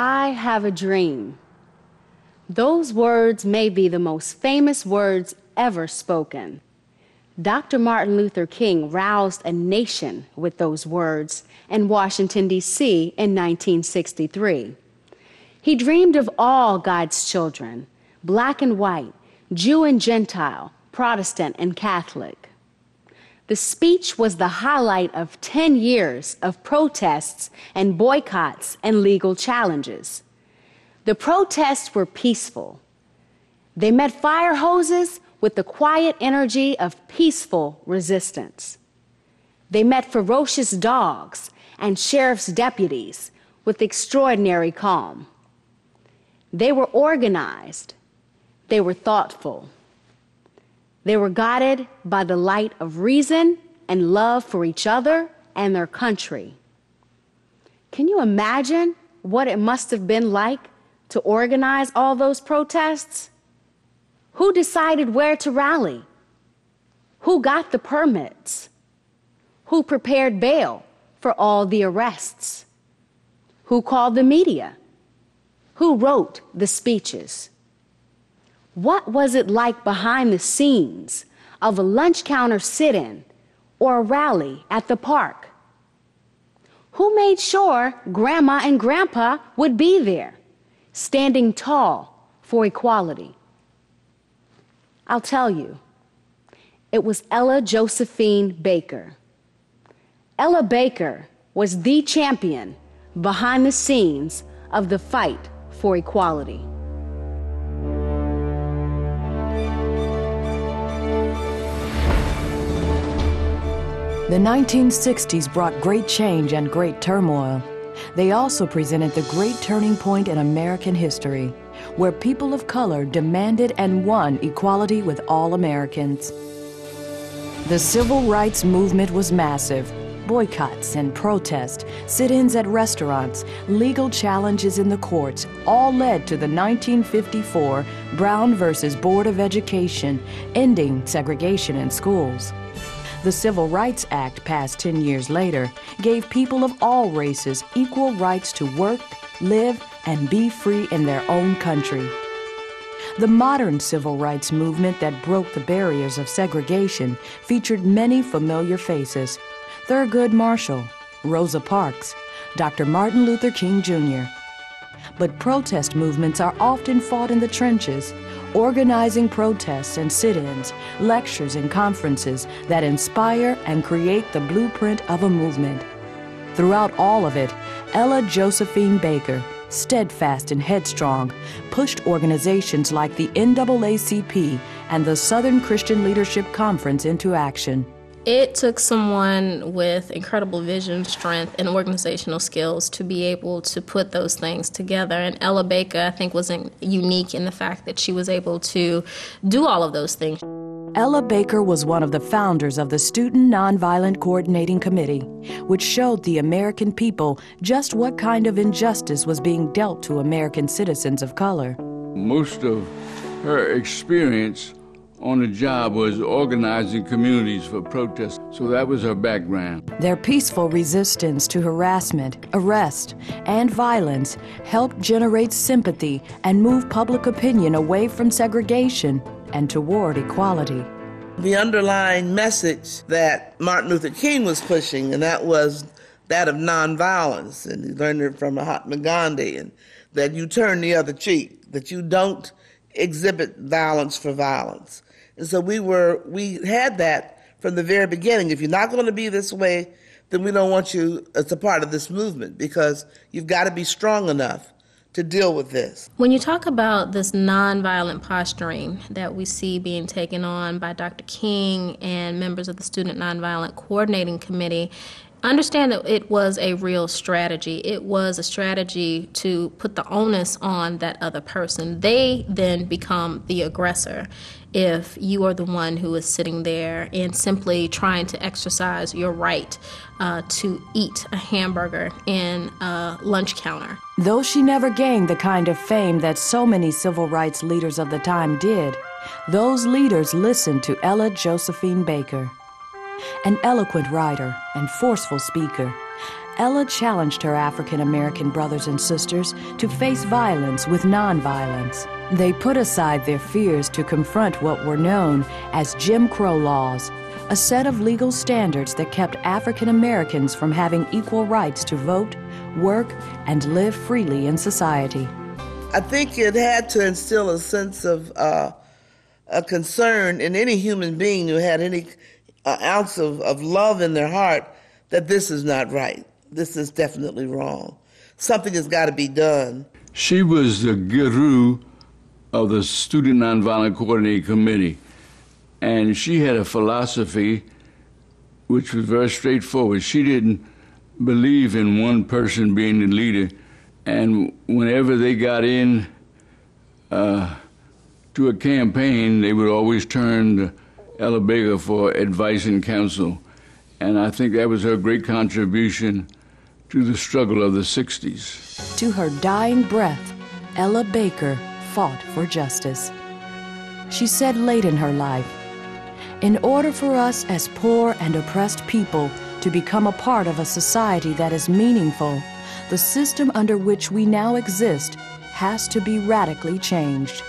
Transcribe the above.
I have a dream. Those words may be the most famous words ever spoken. Dr. Martin Luther King roused a nation with those words in Washington, D.C. in 1963. He dreamed of all God's children, black and white, Jew and Gentile, Protestant and Catholic. The speech was the highlight of 10 years of protests and boycotts and legal challenges. The protests were peaceful. They met fire hoses with the quiet energy of peaceful resistance. They met ferocious dogs and sheriff's deputies with extraordinary calm. They were organized. They were thoughtful. They were guided by the light of reason and love for each other and their country. Can you imagine what it must have been like to organize all those protests? Who decided where to rally? Who got the permits? Who prepared bail for all the arrests? Who called the media? Who wrote the speeches? What was it like behind the scenes of a lunch counter sit in or a rally at the park? Who made sure grandma and grandpa would be there, standing tall for equality? I'll tell you. It was Ella Josephine Baker. Ella Baker was the champion behind the scenes of the fight for equality. The 1960s brought great change and great turmoil. They also presented the great turning point in American history where people of color demanded and won equality with all Americans. The civil rights movement was massive. Boycotts and protests, sit ins at restaurants, legal challenges in the courts all led to the 1954 Brown versus Board of Education, ending segregation in schools. The Civil Rights Act, passed 10 years later, gave people of all races equal rights to work, live, and be free in their own country. The modern civil rights movement that broke the barriers of segregation featured many familiar faces Thurgood Marshall, Rosa Parks, Dr. Martin Luther King Jr. But protest movements are often fought in the trenches, organizing protests and sit ins, lectures and conferences that inspire and create the blueprint of a movement. Throughout all of it, Ella Josephine Baker, steadfast and headstrong, pushed organizations like the NAACP and the Southern Christian Leadership Conference into action. It took someone with incredible vision, strength, and organizational skills to be able to put those things together. And Ella Baker, I think, was unique in the fact that she was able to do all of those things. Ella Baker was one of the founders of the Student Nonviolent Coordinating Committee, which showed the American people just what kind of injustice was being dealt to American citizens of color. Most of her experience on the job was organizing communities for protest, so that was her background. Their peaceful resistance to harassment, arrest, and violence helped generate sympathy and move public opinion away from segregation and toward equality. The underlying message that Martin Luther King was pushing, and that was that of nonviolence, and he learned it from Mahatma Gandhi, and that you turn the other cheek, that you don't exhibit violence for violence. And so we were, we had that from the very beginning. If you're not going to be this way, then we don't want you as a part of this movement because you've got to be strong enough to deal with this. When you talk about this nonviolent posturing that we see being taken on by Dr. King and members of the Student Nonviolent Coordinating Committee, understand that it was a real strategy. It was a strategy to put the onus on that other person. They then become the aggressor if you are the one who is sitting there and simply trying to exercise your right uh, to eat a hamburger in a lunch counter. Though she never gained the kind of fame that so many civil rights leaders of the time did, those leaders listened to Ella Josephine Baker. An eloquent writer and forceful speaker, Ella challenged her African American brothers and sisters to face violence with nonviolence. They put aside their fears to confront what were known as Jim Crow laws, a set of legal standards that kept African Americans from having equal rights to vote, work, and live freely in society. I think it had to instill a sense of uh, a concern in any human being who had any uh, ounce of, of love in their heart that this is not right. This is definitely wrong. Something has got to be done. She was the guru of the Student Nonviolent Coordinating Committee, and she had a philosophy which was very straightforward. She didn't believe in one person being the leader, and whenever they got in uh, to a campaign, they would always turn to Ella Baker for advice and counsel. And I think that was her great contribution to the struggle of the 60s. To her dying breath, Ella Baker fought for justice. She said late in her life, in order for us as poor and oppressed people to become a part of a society that is meaningful, the system under which we now exist has to be radically changed.